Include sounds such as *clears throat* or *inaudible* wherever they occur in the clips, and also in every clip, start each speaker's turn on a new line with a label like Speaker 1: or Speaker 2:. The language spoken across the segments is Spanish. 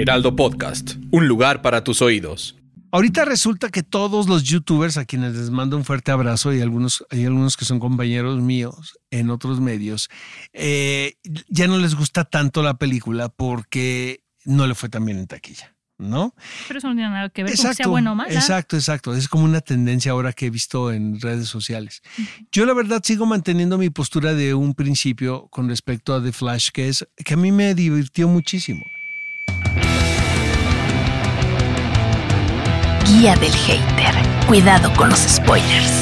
Speaker 1: Heraldo Podcast, un lugar para tus oídos.
Speaker 2: Ahorita resulta que todos los youtubers a quienes les mando un fuerte abrazo y algunos, hay algunos que son compañeros míos en otros medios, eh, ya no les gusta tanto la película porque no le fue tan bien en taquilla. ¿no?
Speaker 3: Pero eso no tiene nada que ver con que sea bueno o mala.
Speaker 2: Exacto, exacto. Es como una tendencia ahora que he visto en redes sociales. Yo la verdad sigo manteniendo mi postura de un principio con respecto a The Flash, que es que a mí me divirtió muchísimo.
Speaker 4: Guía del hater. Cuidado con los spoilers.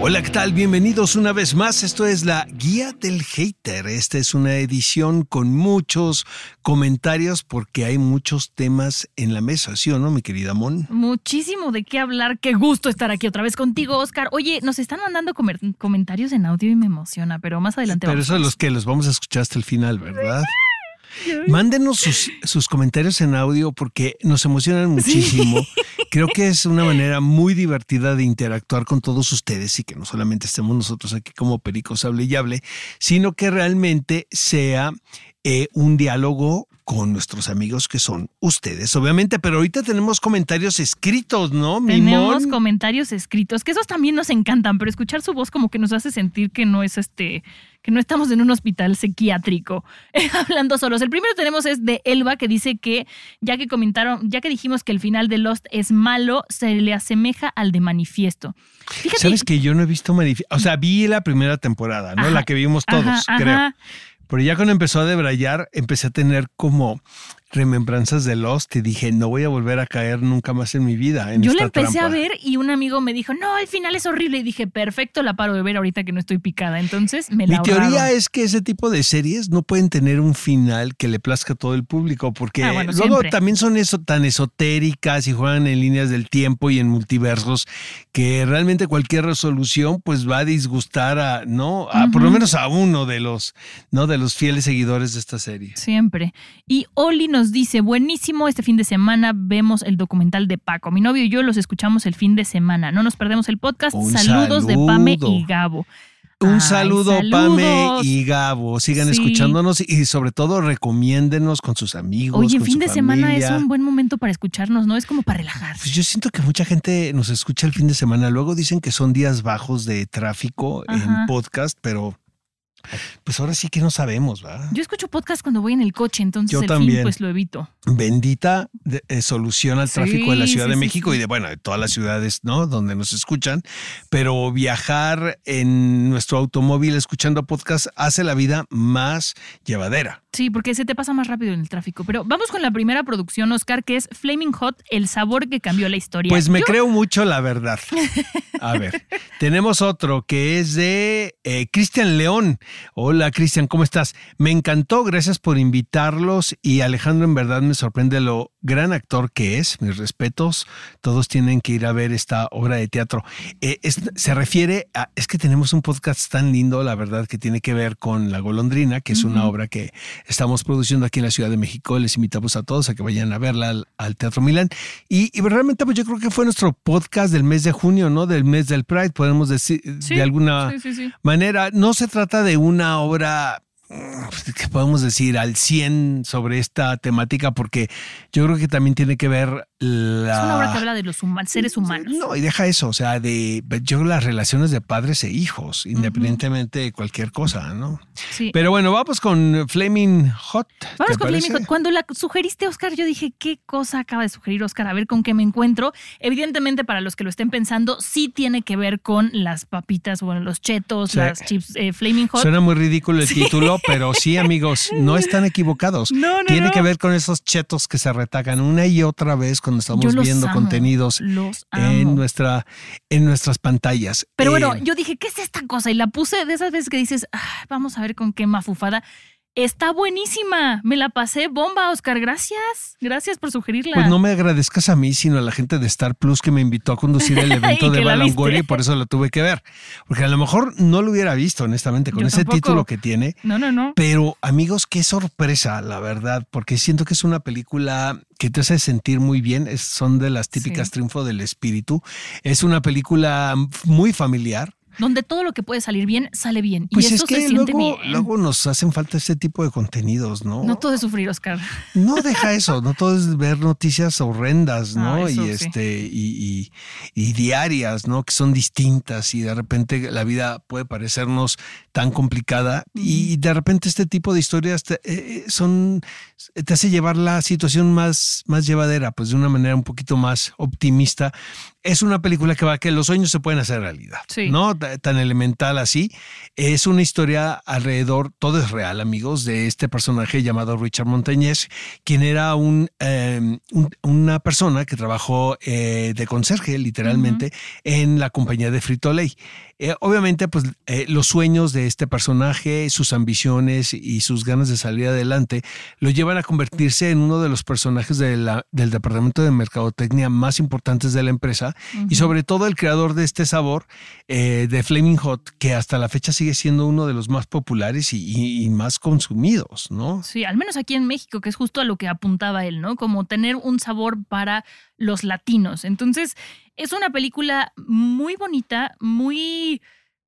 Speaker 2: Hola, ¿qué tal? Bienvenidos una vez más. Esto es la Guía del Hater. Esta es una edición con muchos comentarios porque hay muchos temas en la mesa, ¿sí o no, mi querida Mon?
Speaker 3: Muchísimo de qué hablar. Qué gusto estar aquí otra vez contigo, Oscar. Oye, nos están mandando comentarios en audio y me emociona, pero más adelante
Speaker 2: Pero eso es los que los vamos a escuchar hasta el final, ¿verdad? Mándenos sus, comentarios en audio porque nos emocionan muchísimo. Creo que es una *laughs* manera muy divertida de interactuar con todos ustedes y que no solamente estemos nosotros aquí como pericos hable y hable, sino que realmente sea eh, un diálogo con nuestros amigos que son ustedes, obviamente, pero ahorita tenemos comentarios escritos, ¿no?
Speaker 3: Tenemos comentarios escritos, que esos también nos encantan, pero escuchar su voz como que nos hace sentir que no es este, que no estamos en un hospital psiquiátrico *laughs* hablando solos. El primero tenemos es de Elba que dice que ya que comentaron, ya que dijimos que el final de Lost es malo, se le asemeja al de Manifiesto.
Speaker 2: Sabes que yo no he visto Manifiesto, o sea, vi la primera temporada, ¿no? la que vimos todos, creo. Pero ya cuando empezó a debrayar, empecé a tener como remembranzas de Lost y dije, no voy a volver a caer nunca más en mi vida. En
Speaker 3: Yo la empecé a ver y un amigo me dijo, no, el final es horrible. Y dije, perfecto, la paro de ver ahorita que no estoy picada. Entonces me la
Speaker 2: Mi teoría es que ese tipo de series no pueden tener un final que le plazca a todo el público, porque ah, luego también son eso, tan esotéricas y juegan en líneas del tiempo y en multiversos que realmente cualquier resolución pues va a disgustar a, ¿no? A, Por lo menos a uno de los, ¿no? De los fieles seguidores de esta serie.
Speaker 3: Siempre. Y Oli nos nos dice, buenísimo, este fin de semana vemos el documental de Paco. Mi novio y yo los escuchamos el fin de semana. No nos perdemos el podcast. Saludos de Pame y Gabo.
Speaker 2: Un saludo, Pame y Gabo. Sigan escuchándonos y sobre todo recomiéndenos con sus amigos.
Speaker 3: Oye, fin de semana es un buen momento para escucharnos, ¿no? Es como para relajar.
Speaker 2: Pues yo siento que mucha gente nos escucha el fin de semana. Luego dicen que son días bajos de tráfico en podcast, pero pues ahora sí que no sabemos, ¿verdad?
Speaker 3: Yo escucho podcast cuando voy en el coche, entonces Yo el también. pues lo evito.
Speaker 2: Bendita eh, solución al tráfico de la Ciudad de México y de, bueno, de todas las ciudades, ¿no? Donde nos escuchan. Pero viajar en nuestro automóvil escuchando podcast hace la vida más llevadera.
Speaker 3: Sí, porque se te pasa más rápido en el tráfico. Pero vamos con la primera producción, Oscar, que es Flaming Hot, el sabor que cambió la historia.
Speaker 2: Pues me creo mucho la verdad. A ver, *laughs* tenemos otro que es de eh, Cristian León. Hola Cristian, ¿cómo estás? Me encantó, gracias por invitarlos y Alejandro en verdad me sorprende lo gran actor que es, mis respetos, todos tienen que ir a ver esta obra de teatro. Eh, se refiere a, es que tenemos un podcast tan lindo, la verdad, que tiene que ver con La Golondrina, que es una obra que estamos produciendo aquí en la Ciudad de México, les invitamos a todos a que vayan a verla al, Teatro Milán. Y, realmente pues yo creo que fue nuestro podcast del mes de junio, ¿no? Del mes del Pride, podemos decir de alguna manera. No se trata de una obra mm, que podemos decir al 100 sobre esta temática porque yo creo que también tiene que ver la...
Speaker 3: Es una obra que habla de los seres humanos.
Speaker 2: No, y deja eso, o sea, de yo las relaciones de padres e hijos, independientemente de cualquier cosa, ¿no? Sí. Pero bueno, vamos con Flaming Hot.
Speaker 3: Vamos con Flaming Hot. Cuando la sugeriste, Oscar, yo dije, ¿qué cosa acaba de sugerir Oscar? A ver con qué me encuentro. Evidentemente, para los que lo estén pensando, sí tiene que ver con las papitas, bueno, los chetos, las chips eh, Flaming Hot.
Speaker 2: Suena muy ridículo el título, pero sí, amigos, no están equivocados. *laughs* No, no, tiene que ver con esos chetos que se retacan una y otra vez con cuando estamos viendo contenidos en, nuestra, en nuestras pantallas.
Speaker 3: Pero bueno, eh, yo dije, ¿qué es esta cosa? Y la puse de esas veces que dices, vamos a ver con qué mafufada. Está buenísima. Me la pasé bomba, Oscar. Gracias. Gracias por sugerirla.
Speaker 2: Pues no me agradezcas a mí, sino a la gente de Star Plus que me invitó a conducir el *laughs* evento de
Speaker 3: que la
Speaker 2: Balongoria y por eso lo tuve que ver. Porque a lo mejor no lo hubiera visto, honestamente, con
Speaker 3: Yo
Speaker 2: ese
Speaker 3: tampoco.
Speaker 2: título que tiene.
Speaker 3: No, no, no.
Speaker 2: Pero amigos, qué sorpresa, la verdad, porque siento que es una película que te hace sentir muy bien. Es- son de las típicas
Speaker 3: Sí.
Speaker 2: triunfo del espíritu. Es una película muy familiar.
Speaker 3: Donde todo lo que puede salir bien, sale bien.
Speaker 2: Pues
Speaker 3: y
Speaker 2: es
Speaker 3: eso
Speaker 2: que
Speaker 3: se siente
Speaker 2: luego,
Speaker 3: bien.
Speaker 2: luego nos hacen falta este tipo de contenidos, ¿no?
Speaker 3: No todo es sufrir, Oscar.
Speaker 2: No deja eso, no todo es ver noticias horrendas, ¿no?
Speaker 3: Eso
Speaker 2: y
Speaker 3: sí.
Speaker 2: este, y, y- y diarias, ¿no? Que son distintas y de repente la vida puede parecernos tan complicada y de repente este tipo de historias te, eh, son, te hace llevar la situación más, más llevadera, pues de una manera un poquito más optimista. Es una película que va que los sueños se pueden hacer realidad,
Speaker 3: Sí.
Speaker 2: ¿no? Ta- Tan elemental así. Es una historia alrededor, todo es real, amigos, de este personaje llamado Richard Montañez, quien era un, eh, un- una persona que trabajó eh, de conserje, literalmente, en la compañía de Frito Lay. Eh, obviamente, pues eh, los sueños de este personaje, sus ambiciones y sus ganas de salir adelante lo llevan a convertirse en uno de los personajes de la- del departamento de mercadotecnia más importantes de la empresa y sobre todo el creador de este sabor eh, de Flaming Hot, que hasta la fecha sigue siendo uno de los más populares y, y- y más consumidos, ¿no?
Speaker 3: Sí, al menos aquí en México, que es justo a lo que apuntaba él, ¿no? Como tener un sabor para los latinos. Entonces, es una película muy bonita, muy...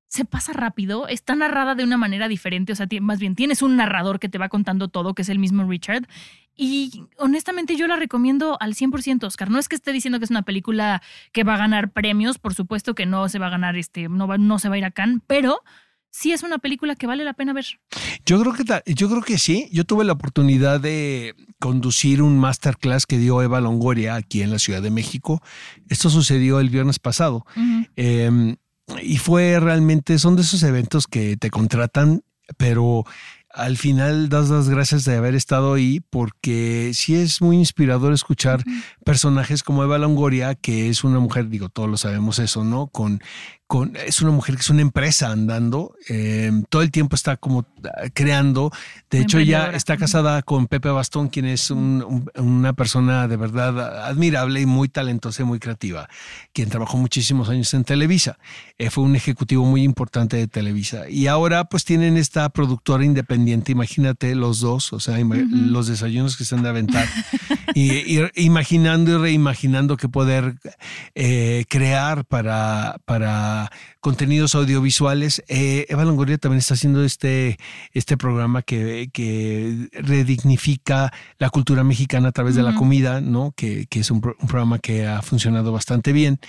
Speaker 3: Se pasa rápido, está narrada de una manera diferente, o sea, más bien tienes un narrador que te va contando todo, que es el mismo Richard. Y honestamente yo la recomiendo al 100%, Oscar. No es que esté diciendo que es una película que va a ganar premios, por supuesto que no se va a ganar, este, no, va- no se va a ir a Cannes, pero sí es una película que vale la pena ver.
Speaker 2: Yo creo que yo creo que sí. Yo tuve la oportunidad de conducir un masterclass que dio Eva Longoria aquí en la Ciudad de México. Esto sucedió el viernes pasado. Eh, y fue realmente, son de esos eventos que te contratan, pero al final das las gracias de haber estado ahí porque sí es muy inspirador escuchar personajes como Eva Longoria, que es una mujer, digo, todos lo sabemos eso, ¿no? Con, con, es una mujer que es una empresa andando, eh, todo el tiempo está como ah, creando. De hecho, ella
Speaker 3: Emprendedora.
Speaker 2: está casada con Pepe Bastón, quien es un- un- una persona de verdad admirable y muy talentosa y muy creativa, quien trabajó muchísimos años en Televisa. Eh, fue un ejecutivo muy importante de Televisa. Y ahora pues tienen esta productora independiente, imagínate los dos, o sea, los desayunos que se han de aventar, *laughs* y, y imaginando y reimaginando qué poder eh, crear para, para contenidos audiovisuales. Eh, Eva Longoria también está haciendo este, este programa que, que redignifica la cultura mexicana a través de la comida, ¿no? Que, que es un, pro- un programa que ha funcionado bastante bien.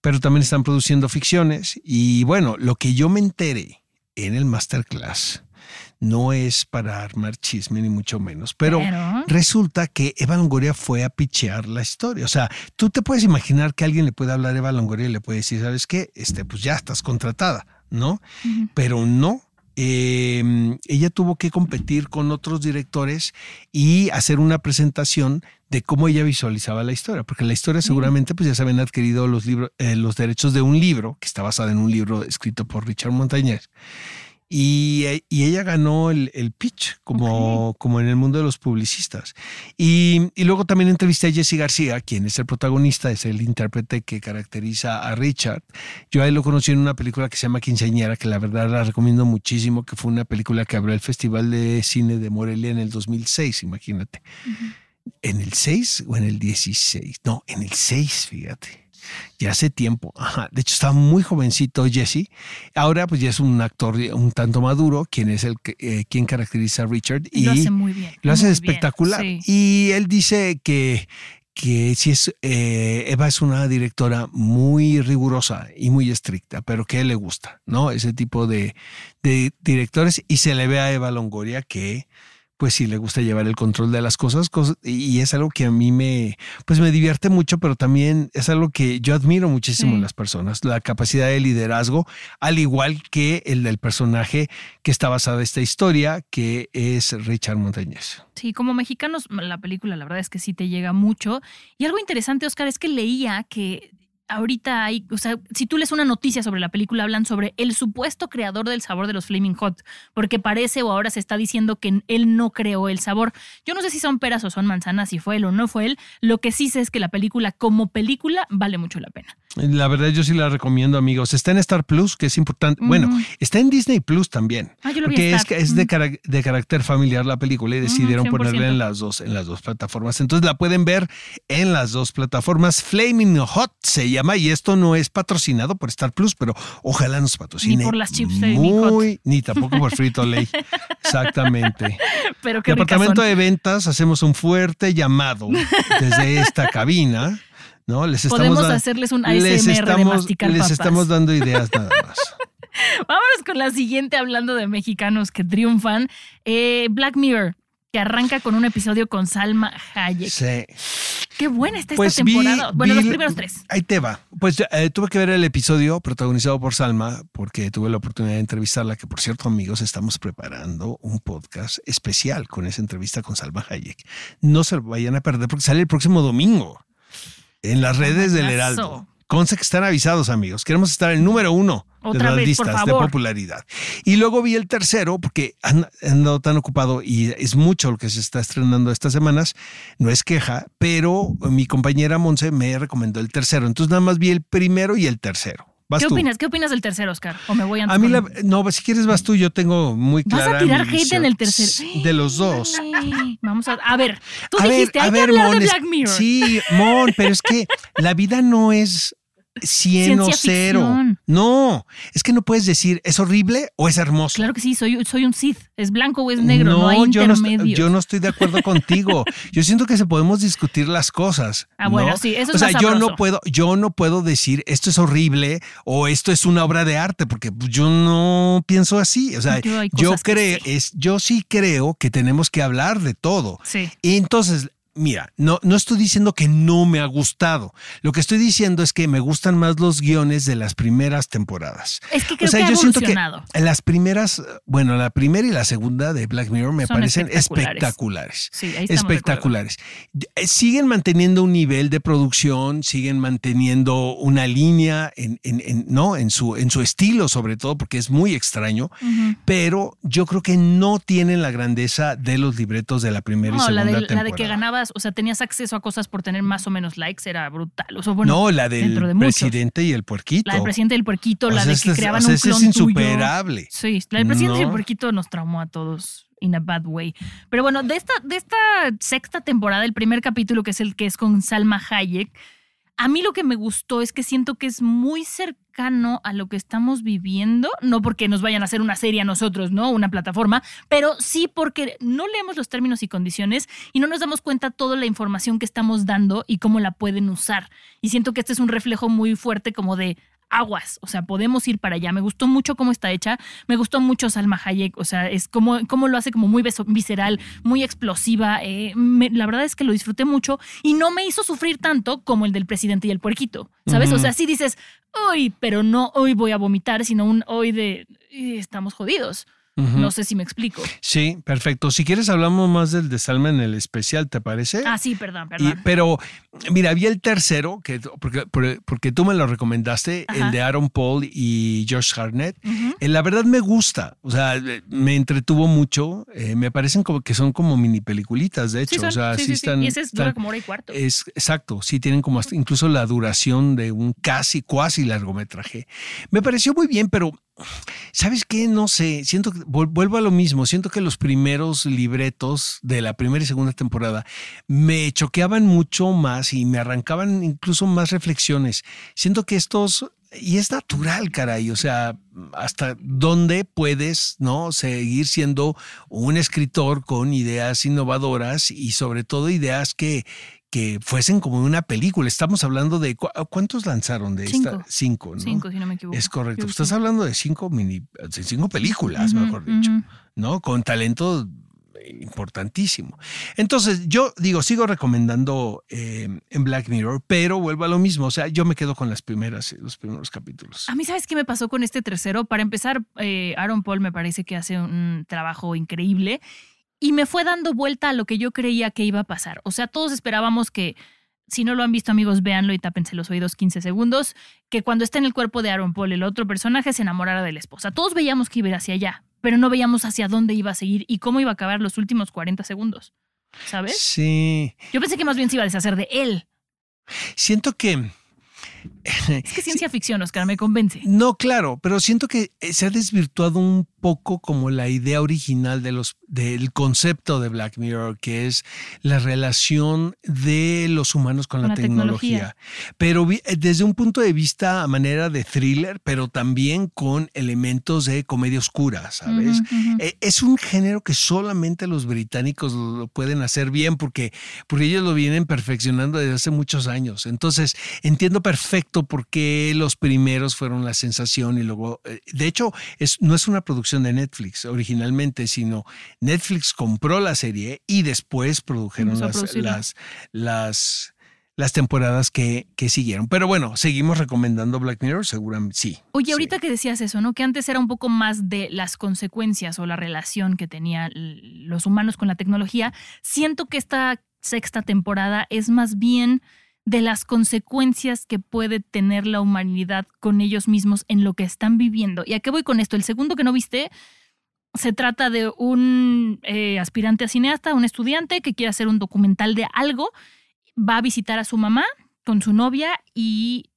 Speaker 2: Pero también están produciendo ficciones. Y bueno, lo que yo me enteré en el masterclass no es para armar chisme ni mucho menos, pero,
Speaker 3: Pero-
Speaker 2: resulta que Eva Longoria fue a pichear la historia. O sea, tú te puedes imaginar que alguien le puede hablar a Eva Longoria y le puede decir, ¿sabes qué? Este, pues ya estás contratada, ¿no? Pero no. Eh, ella tuvo que competir con otros directores y hacer una presentación de cómo ella visualizaba la historia, porque la historia seguramente pues ya se habían adquirido los libros, eh, los derechos de un libro que está basado en un libro escrito por Richard Montañez. Y, eh, y ella ganó el, el pitch, como, como en el mundo de los publicistas. Y, y luego también entrevisté a Jesse García, quien es el protagonista, es el intérprete que caracteriza a Richard. Yo a él lo conocí en una película que se llama Quinceañera, que la verdad la recomiendo muchísimo, que fue una película que abrió el Festival de Cine de Morelia en el 2006, imagínate. ¿En el 6 o en el 16? No, en el 6, fíjate. Ya hace tiempo. *laughs* Ajá. De hecho, estaba muy jovencito Jesse. Ahora, pues ya es un actor un tanto maduro, quien es el que, eh, quien caracteriza a Richard.
Speaker 3: Y lo hace muy bien.
Speaker 2: Lo hace
Speaker 3: muy bien,
Speaker 2: espectacular.
Speaker 3: sí.
Speaker 2: Y él dice que, que si es, eh, Eva es una directora muy rigurosa y muy estricta, pero que a él le gusta, ¿no? Ese tipo de, de directores. Y se le ve a Eva Longoria que pues sí le gusta llevar el control de las cosas, cosas y es algo que a mí me pues me divierte mucho, pero también es algo que yo admiro muchísimo
Speaker 3: Sí.
Speaker 2: en las personas, la capacidad de liderazgo, al igual que el del personaje que está basada en esta historia, que es Richard Montañez.
Speaker 3: Sí, como mexicanos, la película la verdad es que sí te llega mucho. Y algo interesante, Oscar, es que leía que ahorita hay, o sea, si tú lees una noticia sobre la película, hablan sobre el supuesto creador del sabor de los Flaming Hot, porque parece o ahora se está diciendo que él no creó el sabor. Yo no sé si son peras o son manzanas, si fue él o no fue él. Lo que sí sé es que la película como película vale mucho la pena.
Speaker 2: La verdad yo sí la recomiendo, amigos. Está en Star Plus, que es importante. Bueno, está en Disney Plus también.
Speaker 3: Ah, yo lo vi
Speaker 2: porque
Speaker 3: en
Speaker 2: es, es de, cara- de carácter familiar la película y decidieron
Speaker 3: 100%.
Speaker 2: ponerla en las dos en las dos plataformas. Entonces la pueden ver en las dos plataformas. Flaming Hot se llama y esto no es patrocinado por Star Plus, pero ojalá nos patrocine.
Speaker 3: Ni por las chips Hot.
Speaker 2: Muy, ni tampoco por Frito Lay. Exactamente. *laughs*
Speaker 3: Pero qué
Speaker 2: Departamento
Speaker 3: son.
Speaker 2: de Ventas, hacemos un fuerte llamado desde esta cabina. ¿no? Les estamos
Speaker 3: Podemos
Speaker 2: da-
Speaker 3: hacerles un
Speaker 2: les
Speaker 3: ASMR de
Speaker 2: estamos,
Speaker 3: masticar
Speaker 2: les
Speaker 3: papas.
Speaker 2: estamos dando ideas nada más. *laughs*
Speaker 3: Vámonos con la siguiente, hablando de mexicanos que triunfan. Eh, Black Mirror, que arranca con un episodio con Salma Hayek.
Speaker 2: Sí.
Speaker 3: Qué buena está
Speaker 2: Pues
Speaker 3: esta
Speaker 2: vi-
Speaker 3: temporada. bueno,
Speaker 2: vi-
Speaker 3: los primeros tres.
Speaker 2: Ahí te va. Pues eh, tuve que ver el episodio protagonizado por Salma porque tuve la oportunidad de entrevistarla, que por cierto amigos estamos preparando un podcast especial con esa entrevista con Salma Hayek. No se lo vayan a perder porque sale el próximo domingo en las redes del. Heraldo. Conce que están avisados amigos. Queremos estar en el número uno de las
Speaker 3: vez,
Speaker 2: listas de popularidad. Y luego vi el tercero porque han, han andado tan ocupado y es mucho lo que se está estrenando estas semanas. No es queja, pero mi compañera Monse me recomendó el tercero. Entonces nada más vi el primero y el tercero. Vas
Speaker 3: ¿Qué
Speaker 2: tú.
Speaker 3: opinas? ¿Qué opinas del tercero, Oscar? ¿O me voy antes
Speaker 2: A mí, la, no, si quieres vas tú, yo tengo muy
Speaker 3: ¿Vas a tirar hate
Speaker 2: visión.
Speaker 3: en el tercero?
Speaker 2: De los dos.
Speaker 3: Ay, Vamos a. A ver, tú
Speaker 2: A ver,
Speaker 3: dijiste,
Speaker 2: a
Speaker 3: hay
Speaker 2: ver,
Speaker 3: que hablar
Speaker 2: Mon,
Speaker 3: de Black Mirror.
Speaker 2: Sí, Mon, pero es que la vida no es 100 o
Speaker 3: Ciencia
Speaker 2: 0.
Speaker 3: ficción.
Speaker 2: No, es que no puedes decir es horrible o es hermoso.
Speaker 3: Claro que sí, soy, soy un Sith. Es blanco o es negro, no, hay
Speaker 2: yo no,
Speaker 3: intermedios.
Speaker 2: yo no estoy de acuerdo *laughs* contigo. Yo siento que se podemos discutir las cosas.
Speaker 3: Ah, bueno,
Speaker 2: ¿no?
Speaker 3: sí, eso
Speaker 2: O
Speaker 3: es
Speaker 2: sea,
Speaker 3: más
Speaker 2: yo no puedo, yo no puedo decir esto es horrible o esto es una obra de arte, porque yo no pienso así. O sea,
Speaker 3: Yo
Speaker 2: creo,
Speaker 3: sí.
Speaker 2: es, yo sí creo que tenemos que hablar de todo.
Speaker 3: Sí.
Speaker 2: Y entonces, mira, no, no estoy diciendo que no me ha gustado. Lo que estoy diciendo es que me gustan más los guiones de las primeras temporadas.
Speaker 3: Es que creo
Speaker 2: o sea,
Speaker 3: que ha
Speaker 2: yo siento que las primeras, bueno, la primera y la segunda de Black Mirror me
Speaker 3: Son
Speaker 2: parecen
Speaker 3: espectaculares.
Speaker 2: espectaculares.
Speaker 3: Sí, ahí
Speaker 2: espectaculares. Eh, Siguen manteniendo un nivel de producción, siguen manteniendo una línea en, en- en- ¿no? en, su, en su estilo, sobre todo, porque es muy extraño, pero yo creo que no tienen la grandeza de los libretos de la primera y segunda
Speaker 3: la de, la
Speaker 2: temporada.
Speaker 3: de que o sea, tenías acceso a cosas por tener más o menos likes, era brutal. O sea, bueno,
Speaker 2: no, la del
Speaker 3: de
Speaker 2: presidente y el puerquito.
Speaker 3: La del presidente del puerquito,
Speaker 2: O
Speaker 3: la
Speaker 2: sea,
Speaker 3: de que
Speaker 2: es-
Speaker 3: creaban
Speaker 2: o sea,
Speaker 3: un
Speaker 2: ese es
Speaker 3: clon tuyo.
Speaker 2: insuperable.
Speaker 3: Sí, la del presidente
Speaker 2: No.
Speaker 3: puerquito nos traumó a todos in a bad way. Pero bueno, de esta, de esta sexta temporada, el primer capítulo, que es el que es con Salma Hayek, a mí lo que me gustó es que siento que es muy cercano a lo que estamos viviendo, no porque nos vayan a hacer una serie a nosotros, ¿no? Una plataforma, pero sí porque no leemos los términos y condiciones y no nos damos cuenta toda la información que estamos dando y cómo la pueden usar. Y siento que este es un reflejo muy fuerte como de aguas, o sea, podemos ir para allá. Me gustó mucho cómo está hecha, me gustó mucho Salma Hayek, o sea, es como, como lo hace como muy visceral, muy explosiva. eh, me- la verdad es que lo disfruté mucho y no me hizo sufrir tanto como el del presidente y el puerquito, ¿sabes? O sea, sí dices, uy, pero no hoy voy a vomitar, sino un hoy de "Ih, estamos jodidos. No sé si me explico.
Speaker 2: Sí, perfecto. Si quieres hablamos más del de Salma en el especial, ¿te parece?
Speaker 3: Ah, sí, perdón,
Speaker 2: Y-
Speaker 3: perdón.
Speaker 2: pero, mira, había el tercero, que, porque, porque- tú me lo recomendaste,
Speaker 3: Ajá.
Speaker 2: el de Aaron Paul y Josh. Eh, La verdad me gusta, o sea, eh, me entretuvo mucho. eh, me parecen como que son como mini peliculitas, de hecho.
Speaker 3: Sí, son,
Speaker 2: o sea,
Speaker 3: sí,
Speaker 2: están.
Speaker 3: Y ese es, dura
Speaker 2: están-
Speaker 3: como hora y cuarto.
Speaker 2: es exacto, sí tienen como hasta incluso la duración de un casi, cuasi largometraje. Me pareció muy bien, pero ¿sabes qué? No sé, siento que vuelvo a lo mismo, siento que los primeros libretos de la primera y segunda temporada me choqueaban mucho más y me arrancaban incluso más reflexiones. Siento que estos y es natural, caray, o sea, hasta dónde puedes, ¿no? Seguir siendo un escritor con ideas innovadoras y sobre todo ideas que, que fuesen como una película. Estamos hablando de cu- ¿cuántos lanzaron de
Speaker 3: Cinco.
Speaker 2: esta? Cinco, ¿no?
Speaker 3: Cinco, si no me equivoco.
Speaker 2: Es correcto.
Speaker 3: Que
Speaker 2: Estás hablando de cinco mini, de cinco películas, mejor dicho. ¿no? Con talento importantísimo. Entonces, yo digo, sigo recomendando eh, en Black Mirror, pero vuelvo a lo mismo. O sea, yo me quedo con las primeras, los primeros capítulos.
Speaker 3: A mí, ¿sabes qué me pasó con este tercero? Para empezar, eh, Aaron Paul me parece que hace un trabajo increíble y me fue dando vuelta a lo que yo creía que iba a pasar. O sea, todos esperábamos que si no lo han visto amigos, véanlo y tápense los oídos 15 segundos, que cuando está en el cuerpo de Aaron Paul, el otro personaje se enamorara de la esposa. Todos veíamos que iba hacia allá, pero no veíamos hacia dónde iba a seguir y cómo iba a acabar los últimos 40 segundos. ¿Sabes?
Speaker 2: Sí.
Speaker 3: Yo pensé que más bien se iba a deshacer de él.
Speaker 2: Siento que *laughs*
Speaker 3: Es que ciencia ficción, Oscar, me convence.
Speaker 2: No, claro, pero siento que eh, se ha desvirtuado un poco como la idea original de los, del concepto de Black Mirror, que es la relación de los humanos con,
Speaker 3: Con
Speaker 2: la,
Speaker 3: la
Speaker 2: tecnología. Pero eh, desde un punto de vista a manera de thriller, pero también con elementos de comedia oscura, ¿sabes? Eh, Es un género que solamente los británicos lo pueden hacer bien porque, porque ellos lo vienen perfeccionando desde hace muchos años. Entonces, entiendo perfecto por qué los primeros fueron la sensación y luego, eh, de hecho, es, no es una producción de Netflix originalmente, sino Netflix compró la serie y después produjeron las, las, las, las temporadas que, que siguieron. Pero bueno, seguimos recomendando Black Mirror, seguramente sí.
Speaker 3: Oye,
Speaker 2: Sí.
Speaker 3: ahorita que decías eso, ¿no? Que antes era un poco más de las consecuencias o la relación que tenían los humanos con la tecnología. Siento que esta sexta temporada es más bien de las consecuencias que puede tener la humanidad con ellos mismos en lo que están viviendo. ¿Y a qué voy con esto? El segundo que no viste se trata de un eh, aspirante a cineasta, un estudiante que quiere hacer un documental de algo, va a visitar a su mamá con su novia y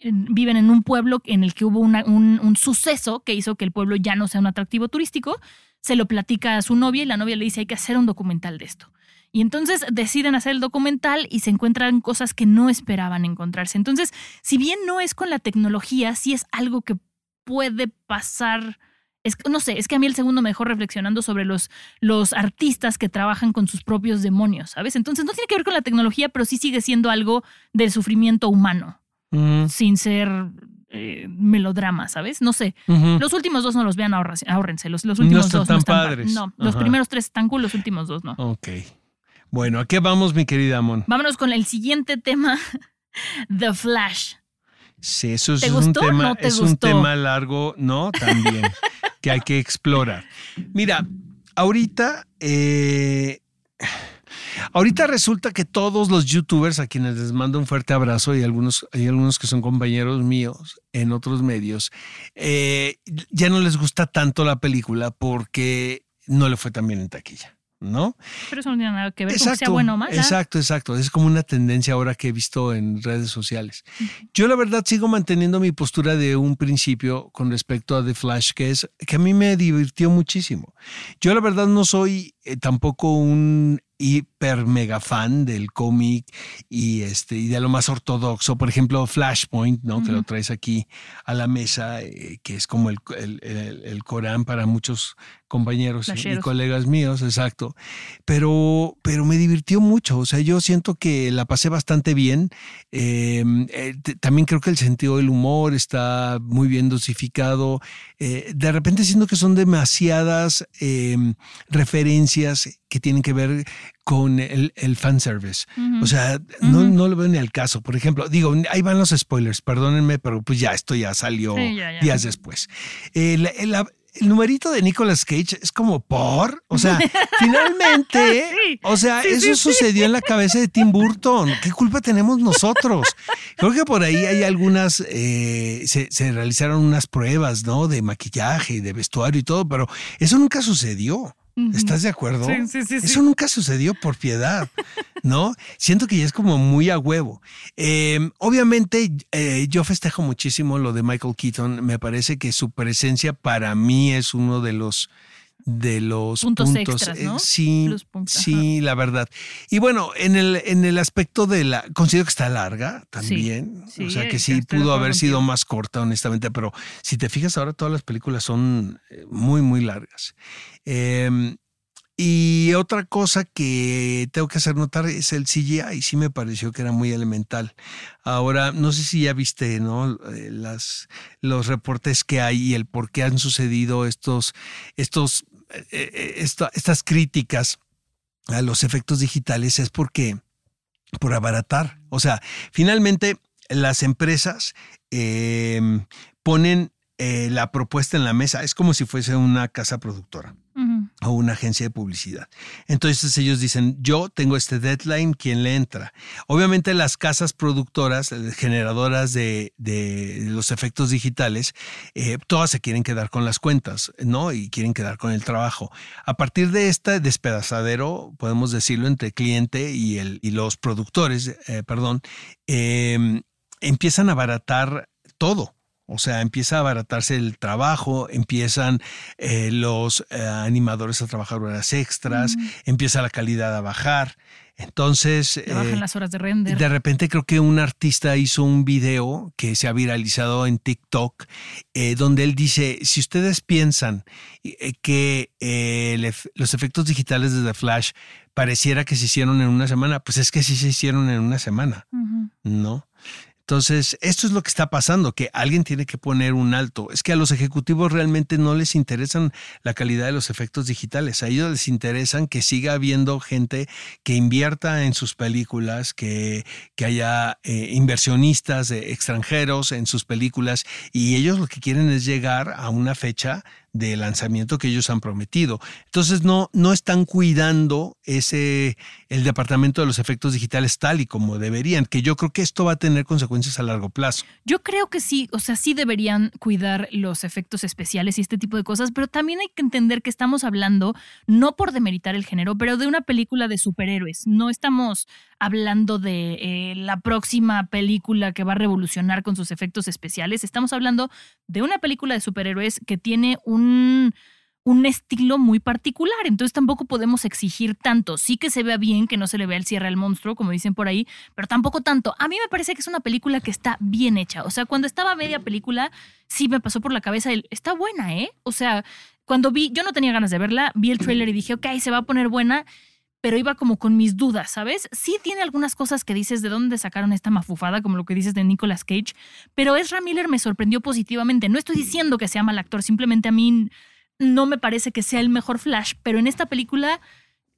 Speaker 3: eh, viven en un pueblo en el que hubo un, un suceso que hizo que el pueblo ya no sea un atractivo turístico. Se lo platica a su novia y la novia le dice hay que hacer un documental de esto. Y entonces deciden hacer el documental y se encuentran cosas que no esperaban encontrarse. Entonces, si bien no es con la tecnología, sí es algo que puede pasar. Es, no sé, es que a mí el segundo me dejó reflexionando sobre los, los artistas que trabajan con sus propios demonios, ¿sabes? Entonces no tiene que ver con la tecnología, pero sí sigue siendo algo del sufrimiento humano sin ser eh, melodrama, ¿sabes? No sé. Los últimos dos no los vean, ahórrense. Los, los últimos
Speaker 2: están
Speaker 3: dos no
Speaker 2: tan
Speaker 3: están pa-
Speaker 2: padres.
Speaker 3: No, los
Speaker 2: Ajá.
Speaker 3: primeros tres están cool, los últimos dos no.
Speaker 2: Ok. Bueno, ¿a qué vamos, mi querida Amon?
Speaker 3: Vámonos con el siguiente tema, *laughs* The Flash.
Speaker 2: Sí, eso es
Speaker 3: ¿Te
Speaker 2: un
Speaker 3: no
Speaker 2: tema largo, ¿no? También, *laughs* que hay que explorar. Mira, ahorita, eh, ahorita resulta que todos los youtubers a quienes les mando un fuerte abrazo y algunos, hay algunos que son compañeros míos en otros medios, eh, ya no les gusta tanto la película porque no le fue tan bien en taquilla. ¿No?
Speaker 3: Pero eso no tiene nada que ver con que sea bueno o mala.
Speaker 2: Exacto, exacto. Es como una tendencia ahora que he visto en redes sociales. Yo la verdad sigo manteniendo mi postura de un principio con respecto a The Flash, que es que a mí me divirtió muchísimo. Yo la verdad no soy eh, tampoco un hiper mega fan del cómic y este y de lo más ortodoxo. Por ejemplo, Flashpoint, ¿no? Que lo traes aquí a la mesa, eh, que es como el, el- el- el Corán para muchos compañeros y- y colegas míos, exacto. Pero, pero me divirtió mucho. O sea, yo siento que la pasé bastante bien. Eh, eh, t- también creo que el sentido del humor está muy bien dosificado. Eh, de repente siento que son demasiadas eh, referencias que tienen que ver con el, el fanservice. O sea, no, lo veo ni al caso. Por ejemplo, digo, ahí van los spoilers, perdónenme, pero pues ya, esto ya salió
Speaker 3: Sí, ya, ya.
Speaker 2: días después. El, numerito de Nicolas Cage es como por, o sea, *laughs* finalmente,
Speaker 3: Sí,
Speaker 2: o sea,
Speaker 3: sí,
Speaker 2: eso
Speaker 3: sí,
Speaker 2: sucedió en la cabeza de Tim Burton. ¿Qué culpa tenemos nosotros? Creo que por ahí hay algunas, eh, se, se realizaron unas pruebas, ¿no? De maquillaje y de vestuario y todo, pero eso nunca sucedió. ¿Estás de acuerdo?
Speaker 3: Sí, sí, sí, sí.
Speaker 2: Eso nunca sucedió por piedad, ¿no? Siento que ya es como muy a huevo. Eh, obviamente, eh, yo festejo muchísimo lo de Michael Keaton. Me parece que su presencia para mí es uno de los de los
Speaker 3: Puntos
Speaker 2: puntos,
Speaker 3: extras,
Speaker 2: eh,
Speaker 3: ¿no?
Speaker 2: sí, sí, la verdad. Y bueno, en el en el aspecto de la considero que está larga también,
Speaker 3: sí,
Speaker 2: o sea que
Speaker 3: yo
Speaker 2: sí pudo haber sido más corta, honestamente, pero si te fijas ahora todas las películas son eh, muy muy largas. Eh, y otra cosa que tengo que hacer notar es el CGI. Sí me pareció que era muy elemental. Ahora, no sé si ya viste, ¿no? Eh, Las, los reportes que hay y el por qué han sucedido estos, estos, eh, eh, esta- estas críticas a los efectos digitales es porque, por abaratar. O sea, finalmente las empresas eh, ponen eh, la propuesta en la mesa. Es como si fuese una casa productora. A una agencia de publicidad. Entonces ellos dicen, yo tengo este deadline, ¿quién le entra? Obviamente las casas productoras, eh, generadoras de, de los efectos digitales, eh, todas se quieren quedar con las cuentas, ¿no? Y quieren quedar con el trabajo. A partir de este despedazadero, podemos decirlo, entre cliente y, el, y los productores, eh, perdón, em, empiezan a abaratar todo. O sea, empieza a abaratarse el trabajo, empiezan eh, los eh, animadores a trabajar horas extras, empieza la calidad a bajar. Entonces,
Speaker 3: bajan
Speaker 2: eh,
Speaker 3: las horas de render.
Speaker 2: de repente creo que un artista hizo un video que se ha viralizado en TikTok, eh, donde él dice, si ustedes piensan que eh, los efectos digitales de The Flash pareciera que se hicieron en una semana, pues es que sí se hicieron en una semana. ¿no? Entonces, esto es lo que está pasando, que alguien tiene que poner un alto. Es que a los ejecutivos realmente no les interesan la calidad de los efectos digitales. A ellos les interesan que siga habiendo gente que invierta en sus películas, que, que haya eh, inversionistas extranjeros en sus películas y ellos lo que quieren es llegar a una fecha de lanzamiento que ellos han prometido. Entonces no, no están cuidando ese el departamento de los efectos digitales tal y como deberían, que yo creo que esto va a tener consecuencias a largo plazo.
Speaker 3: Yo creo que sí, o sea, sí deberían cuidar los efectos especiales y este tipo de cosas, pero también hay que entender que estamos hablando, no por demeritar el género, pero de una película de superhéroes. No estamos hablando de eh, la próxima película que va a revolucionar con sus efectos especiales. Estamos hablando de una película de superhéroes que tiene un un estilo muy particular, entonces tampoco podemos exigir tanto. Sí que se vea bien, que no se le vea el cierre al monstruo, como dicen por ahí, pero tampoco tanto. A mí me parece que es una película que está bien hecha. O sea, cuando estaba media película, sí me pasó por la cabeza el, está buena, ¿eh? O sea, cuando vi, yo no tenía ganas de verla, vi el tráiler y dije, ok, se va a poner buena, pero iba como con mis dudas, ¿sabes? Sí tiene algunas cosas que dices de dónde sacaron esta mafufada, como lo que dices de Nicolas Cage, pero Ezra Miller me sorprendió positivamente. No estoy diciendo que sea mal actor, simplemente a mí no me parece que sea el mejor Flash, pero en esta película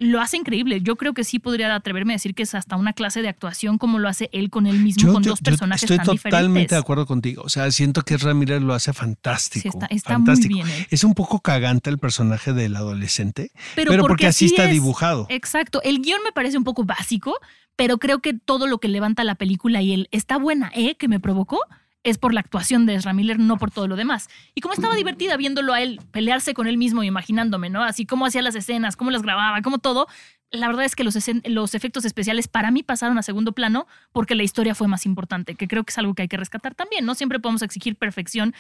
Speaker 3: lo hace increíble. Yo creo que sí podría atreverme a decir que es hasta una clase de actuación como lo hace él con él mismo, con dos personajes
Speaker 2: estoy
Speaker 3: tan
Speaker 2: totalmente
Speaker 3: diferentes.
Speaker 2: de acuerdo contigo. O sea, siento que Ramírez lo hace fantástico.
Speaker 3: Sí, está- está
Speaker 2: fantástico.
Speaker 3: muy bien, ¿eh?
Speaker 2: Es un poco cagante el personaje del adolescente,
Speaker 3: Pero,
Speaker 2: pero, porque, así está
Speaker 3: es.
Speaker 2: dibujado.
Speaker 3: Exacto. El guion me parece un poco básico, pero creo que todo lo que levanta la película y el está buena, ¿eh? que me provocó, es por la actuación de Ezra Miller, no por todo lo demás. Y como estaba divertida viéndolo a él pelearse con él mismo y imaginándome, ¿no? Así cómo hacía las escenas, cómo las grababa, cómo todo. La verdad es que los, los efectos especiales para mí pasaron a segundo plano porque la historia fue más importante, que creo que es algo que hay que rescatar también. No siempre podemos exigir perfección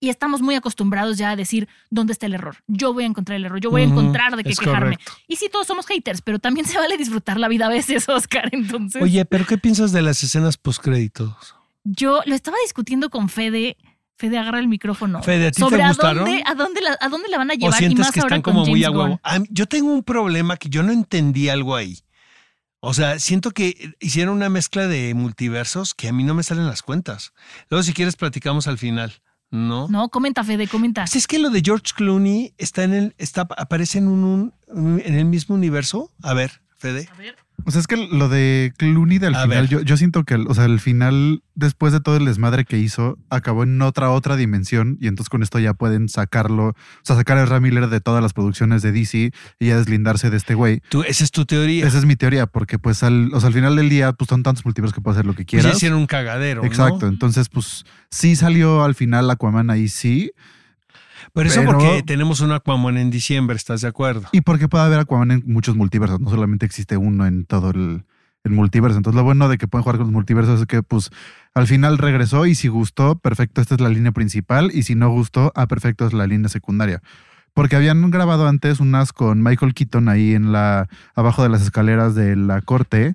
Speaker 3: y estamos muy acostumbrados ya a decir dónde está el error. Yo voy a encontrar el error, yo voy a encontrar de qué
Speaker 2: es
Speaker 3: quejarme.
Speaker 2: correcto.
Speaker 3: Y sí, todos somos haters, pero también se vale disfrutar la vida a veces, *laughs* Oscar. Entonces,
Speaker 2: Oye, pero ¿qué piensas de las escenas postcréditos?
Speaker 3: Yo lo estaba discutiendo con Fede. Fede, agarra el micrófono.
Speaker 2: Fede, ¿a ti te
Speaker 3: Sobre a
Speaker 2: gustaron?
Speaker 3: dónde, a dónde la, a dónde la van a
Speaker 2: ¿O
Speaker 3: llevar y
Speaker 2: sientes
Speaker 3: más
Speaker 2: que
Speaker 3: ahora
Speaker 2: están como muy a huevo? A yo tengo un problema que yo no entendí algo ahí. O sea, siento que hicieron una mezcla de multiversos que a mí no me salen las cuentas. Luego, si quieres, platicamos al final. ¿No?
Speaker 3: No, comenta, Fede, comenta.
Speaker 2: Pues es que lo de George Clooney está en el, está, aparece en un, un- en el mismo universo. A ver, Fede.
Speaker 3: A ver.
Speaker 5: O sea, es que lo de Clooney del
Speaker 2: A
Speaker 5: final, yo, yo siento que, o sea, el final, después de todo el desmadre que hizo, acabó en otra, otra dimensión y entonces con esto ya pueden sacarlo, o sea, sacar a Ezra Miller de todas las producciones de DC y ya deslindarse de este güey.
Speaker 2: Tú, esa es tu teoría.
Speaker 5: Esa es mi teoría, porque pues al, o sea, al final del día, pues son tantos multiversos que puedes hacer lo que
Speaker 2: Pues ya
Speaker 5: quieras.
Speaker 2: hicieron un cagadero. ¿no?
Speaker 5: Exacto, entonces pues sí salió al final Aquaman ahí sí,
Speaker 2: Pero eso
Speaker 5: Pero-
Speaker 2: porque tenemos un Aquaman en diciembre, ¿estás de acuerdo?
Speaker 5: y porque puede haber Aquaman en muchos multiversos, no solamente existe uno en todo el, el multiverso. Entonces lo bueno de que pueden jugar con los multiversos es que pues al final regresó y si gustó, perfecto, esta es la línea principal y si no gustó, ah, perfecto, es la línea secundaria. Porque habían grabado antes unas con Michael Keaton ahí en la abajo de las escaleras de la corte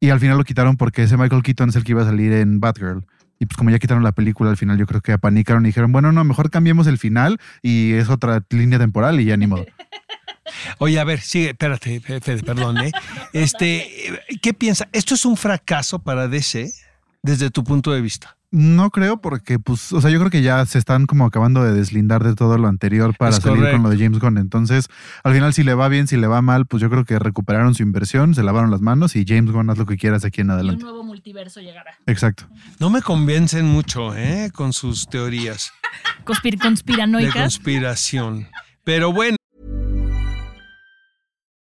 Speaker 5: y al final lo quitaron porque ese Michael Keaton es el que iba a salir en Batgirl. Y pues como ya quitaron la película al final, yo creo que apanicaron y dijeron, bueno, no, mejor cambiemos el final y es otra línea temporal y ya ni modo. *laughs*
Speaker 2: Oye, a ver, sigue, espérate, Fe- Fede, perdón, ¿eh? Este, ¿qué piensa? ¿Esto es un fracaso para DC desde tu punto de vista?
Speaker 5: No creo porque, pues, o sea, yo creo que ya se están como acabando de deslindar de todo lo anterior para
Speaker 2: Es
Speaker 5: salir
Speaker 2: correcto.
Speaker 5: con lo de James Gunn. Entonces, al final, si le va bien, si le va mal, pues yo creo que recuperaron su inversión, se lavaron las manos y James Gunn haz lo que quieras aquí en
Speaker 3: Y un
Speaker 5: adelante.
Speaker 3: nuevo multiverso llegará.
Speaker 5: Exacto.
Speaker 2: No me convencen mucho, ¿eh? Con sus teorías *laughs*
Speaker 3: Conspir-
Speaker 2: de
Speaker 3: conspiranoicas.
Speaker 2: conspiración. Pero bueno.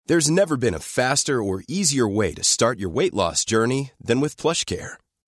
Speaker 6: There's never been a faster or easier way to start your weight loss journey than with PlushCare.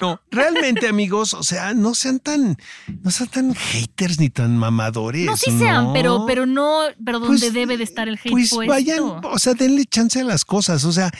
Speaker 2: No, realmente, *laughs* amigos, o sea, no sean tan, no sean tan haters ni tan mamadores.
Speaker 3: No, sí sean,
Speaker 2: ¿no?
Speaker 3: pero, pero no, pero donde
Speaker 2: Pues,
Speaker 3: debe de estar el hate
Speaker 2: Pues
Speaker 3: puesto.
Speaker 2: vayan, o sea, denle chance a las cosas. O sea,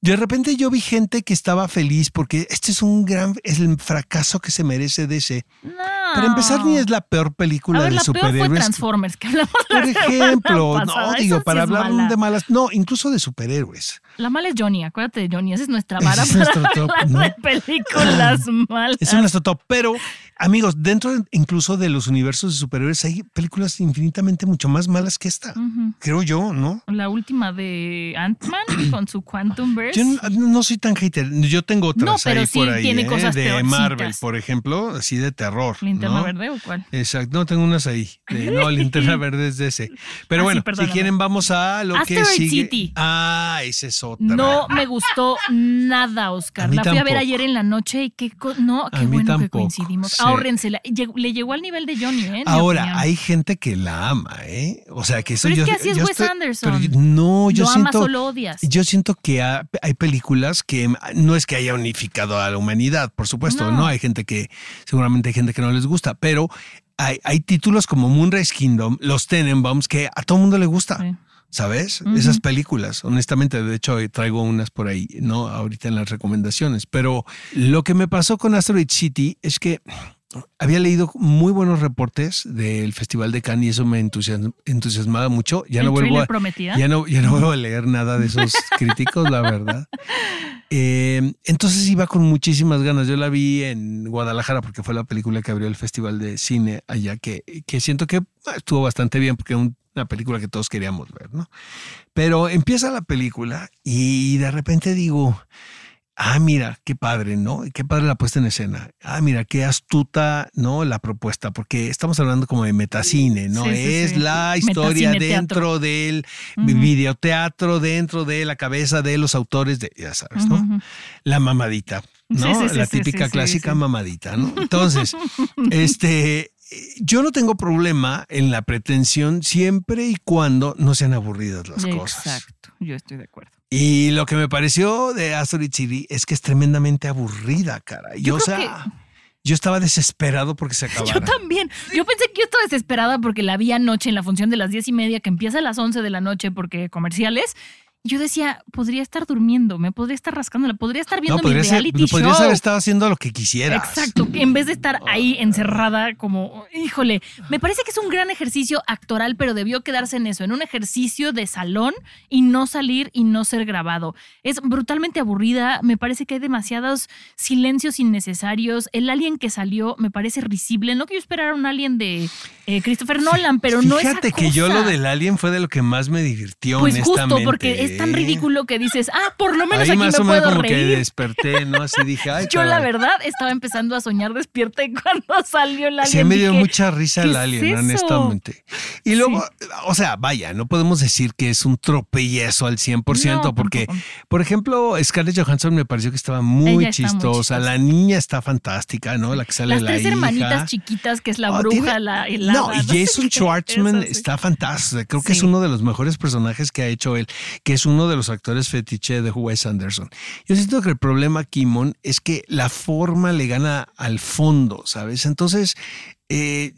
Speaker 2: de repente yo vi gente que estaba feliz porque este es un gran, es el fracaso que se merece DC.
Speaker 3: No.
Speaker 2: Para empezar, ni es la peor película
Speaker 3: ver,
Speaker 2: de
Speaker 3: la peor fue
Speaker 2: superhéroes.
Speaker 3: Transformers, que hablamos la
Speaker 2: Por ejemplo, no digo, para hablar
Speaker 3: mala.
Speaker 2: de malas, no, incluso de superhéroes.
Speaker 3: La mala es Johnny, acuérdate de Johnny, esa es nuestra vara
Speaker 2: es
Speaker 3: para
Speaker 2: nuestro *laughs* top,
Speaker 3: hablar
Speaker 2: ¿no?
Speaker 3: de películas *clears throat* malas.
Speaker 2: Es nuestro top. Pero, amigos, dentro de- incluso de los universos de superhéroes hay películas infinitamente mucho más malas que esta. Creo yo, ¿no?
Speaker 3: La última de Ant-Man *clears throat* con su Quantum Burst.
Speaker 2: Yo no, no soy tan hater. Yo tengo otras
Speaker 3: No, pero
Speaker 2: ahí
Speaker 3: sí
Speaker 2: por ahí.
Speaker 3: tiene
Speaker 2: ¿eh?
Speaker 3: cosas
Speaker 2: de
Speaker 3: peorcitas.
Speaker 2: Marvel, por ejemplo, así de terror.
Speaker 3: ¿Linterna
Speaker 2: ¿no?
Speaker 3: verde o cuál?
Speaker 2: Exacto, no tengo unas ahí. De- no, *laughs* linterna verde es de ese. Pero
Speaker 3: Ah, sí,
Speaker 2: bueno, si quieren, vamos a lo que
Speaker 3: Asteroid
Speaker 2: sigue.
Speaker 3: City.
Speaker 2: Ah, esa es otra.
Speaker 3: No me gustó nada, Oscar. La fui a ver ayer en la noche y qué no, qué bueno que coincidimos.
Speaker 2: sí.
Speaker 3: Ahórrensela. Le llegó al nivel de Johnny, ¿eh?
Speaker 2: Ahora, hay gente que la ama, ¿eh? O sea, que eso
Speaker 3: Pero
Speaker 2: yo
Speaker 3: es que así es Wes Anderson.
Speaker 2: pero yo- no, yo
Speaker 3: ¿Lo
Speaker 2: siento.
Speaker 3: amas o lo odias?
Speaker 2: Yo siento que ha- hay películas que no es que haya unificado a la humanidad, por supuesto,
Speaker 3: No.
Speaker 2: no, hay gente que, seguramente hay gente que no les gusta, pero hay, hay títulos como Moonrise Kingdom, Los Tenenbaums, que a todo mundo le gusta.
Speaker 3: Sí.
Speaker 2: ¿Sabes? Esas películas, honestamente, de hecho traigo unas por ahí, ¿no? Ahorita en las recomendaciones. Pero lo que me pasó con Asteroid City es que había leído muy buenos reportes del Festival de Cannes y eso me entusiasm- entusiasmaba mucho. Ya
Speaker 3: ¿El
Speaker 2: no vuelvo a, ya no, ya no vuelvo a leer nada de esos *laughs* críticos, la verdad. Eh, entonces iba con muchísimas ganas. Yo la vi en Guadalajara porque fue la película que abrió el Festival de Cine allá, que, que siento que ah, estuvo bastante bien porque era un- una película que todos queríamos ver, ¿no? Pero empieza la película y de repente digo, ah, mira, qué padre, ¿no? Qué padre la puesta en escena. Ah, mira, qué astuta, ¿no? La propuesta, porque estamos hablando como de metacine, ¿no?
Speaker 3: Sí, sí,
Speaker 2: es
Speaker 3: sí.
Speaker 2: la historia
Speaker 3: Metacine
Speaker 2: dentro del
Speaker 3: Ujú.
Speaker 2: videoteatro, dentro de la cabeza de los autores de, ya sabes, ¿no? La mamadita, ¿no? La típica clásica mamadita, ¿no? *laughs* Entonces, este, yo no tengo problema en la pretensión siempre y cuando no sean aburridas las cosas.
Speaker 3: Exacto, yo estoy de acuerdo.
Speaker 2: Y lo que me pareció de Asteroid City es que es tremendamente aburrida, cara. Yo,
Speaker 3: Yo
Speaker 2: o sea, yo estaba desesperado porque se acabara.
Speaker 3: Yo también. Yo pensé que yo estaba desesperada porque la vi anoche en la función de las diez y media, que empieza a las 11 de la noche porque comerciales. Yo decía, podría estar durmiendo, me podría estar rascando, la podría estar viendo
Speaker 2: no,
Speaker 3: mi
Speaker 2: podrías, ser-
Speaker 3: reality
Speaker 2: podrías
Speaker 3: show.
Speaker 2: haber estado haciendo lo que quisieras.
Speaker 3: Exacto, en vez de estar ahí encerrada como, híjole, me parece que es un gran ejercicio actoral, pero debió quedarse en eso, en un ejercicio de salón y no salir y no ser grabado. Es brutalmente aburrida, me parece que hay demasiados silencios innecesarios. El alien que salió me parece risible, no que yo esperara un alien de eh, Christopher Nolan, pero no es
Speaker 2: Fíjate que yo lo del alien fue de lo que más me divirtió,
Speaker 3: Pues justo, porque es tan
Speaker 2: ¿eh?
Speaker 3: ridículo que dices, ah, por lo menos
Speaker 2: Ahí
Speaker 3: aquí
Speaker 2: más
Speaker 3: me
Speaker 2: o menos
Speaker 3: puedo
Speaker 2: como que
Speaker 3: reír.
Speaker 2: desperté, ¿no? Así dije, ay, *laughs*
Speaker 3: Yo la verdad estaba empezando a soñar despierta y *laughs* cuando salió el alien
Speaker 2: Sí, me dio
Speaker 3: dije,
Speaker 2: mucha risa
Speaker 3: ¿qué
Speaker 2: el
Speaker 3: es
Speaker 2: alien,
Speaker 3: eso?
Speaker 2: honestamente. Y luego, o sea, vaya, no podemos decir que es un tropiezo al 100%,
Speaker 3: No,
Speaker 2: porque,
Speaker 3: tampoco.
Speaker 2: por ejemplo, Scarlett Johansson me pareció que estaba muy
Speaker 3: muy
Speaker 2: chistosa.
Speaker 3: chistosa.
Speaker 2: La niña está fantástica, ¿no? La que sale
Speaker 3: Las
Speaker 2: la
Speaker 3: tres
Speaker 2: hija.
Speaker 3: hermanitas chiquitas, que es la
Speaker 2: Ah,
Speaker 3: bruja,
Speaker 2: tiene-
Speaker 3: la helada.
Speaker 2: No, y Jason Schwartzman
Speaker 3: sí.
Speaker 2: está fantástico. Creo que es
Speaker 3: Sí.
Speaker 2: uno de los mejores personajes que ha hecho él, que es uno de los actores fetiche de Wes Anderson. Yo siento que el problema aquí, Mon, es que la forma le gana al fondo, ¿sabes? Entonces, eh,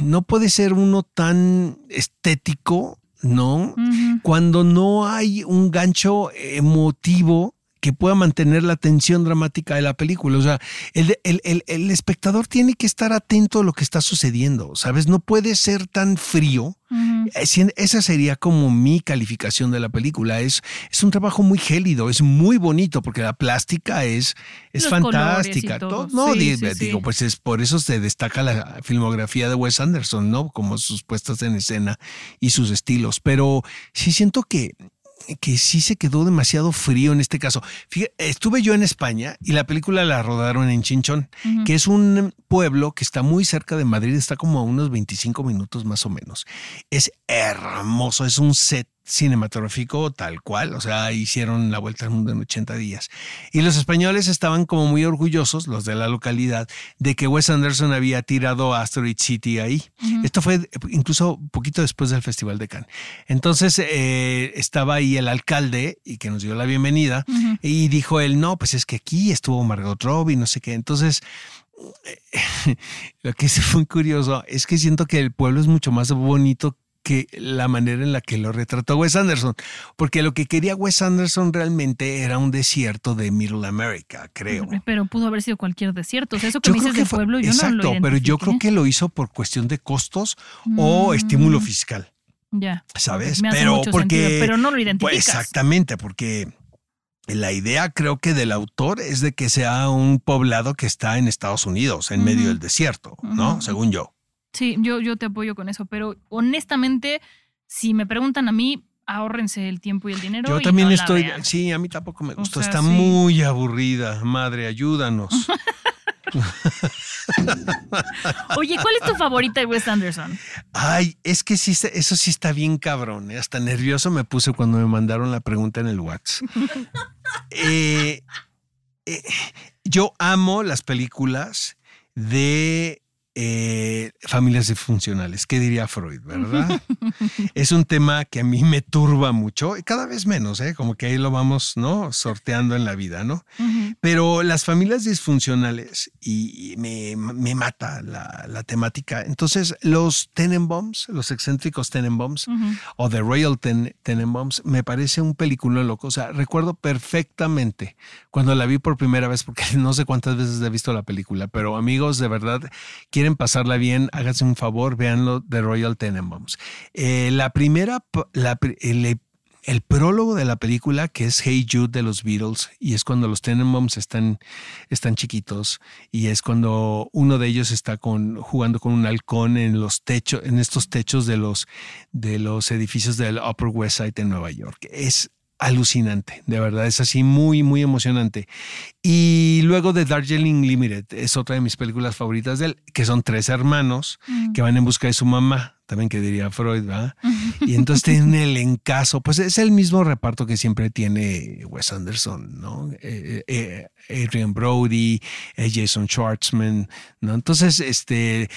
Speaker 2: no puede ser uno tan estético, ¿no? Cuando no hay un gancho emotivo que pueda mantener la tensión dramática de la película. O sea, el, el, el, el espectador tiene que estar atento a lo que está sucediendo, ¿sabes? No puede ser tan frío. Eh, esa sería como mi calificación de la película. Es, es un trabajo muy gélido, es muy bonito porque la plástica es, es fantástica. no, digo, pues es por eso se destaca la filmografía de Wes Anderson, ¿no? Como sus puestas en escena y sus estilos. Pero sí siento que que sí se quedó demasiado frío en este caso. estuve yo en España y la película la rodaron en Chinchón, que es un pueblo que está muy cerca de Madrid, está como a unos 25 minutos más o menos. Es hermoso, es un set cinematográfico tal cual, o sea, hicieron la vuelta al mundo en 80 días. Y los españoles estaban como muy orgullosos, los de la localidad, de que Wes Anderson había tirado Asteroid City ahí. Esto fue incluso poquito después del Festival de Cannes. Entonces eh, estaba ahí el alcalde y que nos dio la bienvenida y dijo él, no, pues es que aquí estuvo Margot Robbie, no sé qué. Entonces... *laughs* lo que es muy curioso es que siento que el pueblo es mucho más bonito que la manera en la que lo retrató Wes Anderson, porque lo que quería Wes Anderson realmente era un desierto de Middle America, creo.
Speaker 3: Pero pudo haber sido cualquier desierto, o sea, eso que me dices del pueblo, yo
Speaker 2: exacto,
Speaker 3: no lo
Speaker 2: pero yo creo que lo hizo por cuestión de costos o mm. estímulo fiscal.
Speaker 3: Ya.
Speaker 2: ¿Sabes? pero porque
Speaker 3: pero no lo identificas.
Speaker 2: Pues exactamente, porque la idea creo que del autor es de que sea un poblado que está en Estados Unidos, en medio del desierto, ¿no? Según yo.
Speaker 3: Sí, yo, yo te apoyo con eso, pero honestamente, si me preguntan a mí, ahórrense el tiempo y el dinero.
Speaker 2: Yo también estoy, sí, a mí tampoco me gustó, está muy aburrida, madre, ayúdanos. *laughs*
Speaker 3: Oye, ¿cuál es tu favorita de Wes Anderson?
Speaker 2: Ay, es que sí, eso sí está bien cabrón. ¿eh? Hasta nervioso me puse cuando me mandaron la pregunta en el WhatsApp. *laughs* Eh, eh, yo amo las películas de eh, familias disfuncionales. ¿Qué diría Freud, verdad? *laughs* es un tema que a mí me turba mucho, y cada vez menos, ¿eh? como que ahí lo vamos ¿no? sorteando en la vida, ¿no? Pero las familias disfuncionales, y, me, mata la, temática. Entonces, los Tenenbaums, los excéntricos Tenenbaums, o The Royal Tenenbaums, me parece un película loco. O sea, recuerdo perfectamente cuando la vi por primera vez, porque *laughs* no sé cuántas veces he visto la película, pero amigos, de verdad, quieren pasarla bien, háganse un favor, véanlo de Royal Tenenbaums. Eh, la primera, el, el, prólogo de la película, que es Hey Jude de los Beatles, y es cuando los Tenenbaums están, están chiquitos, y es cuando uno de ellos está con, jugando con un halcón en los en estos techos de los, de los edificios del Upper West Side en Nueva York. Es alucinante, de verdad, es así muy, muy emocionante. Y luego de Darjeeling Limited, es otra de mis películas favoritas de él, que son tres hermanos mm. que van en busca de su mamá, también que diría Freud, ¿verdad? Y entonces tienen el encaso, pues es el mismo reparto que siempre tiene Wes Anderson, ¿no? Eh, eh, eh, Adrian Brody, Jason Schwartzman, ¿no? Entonces, este,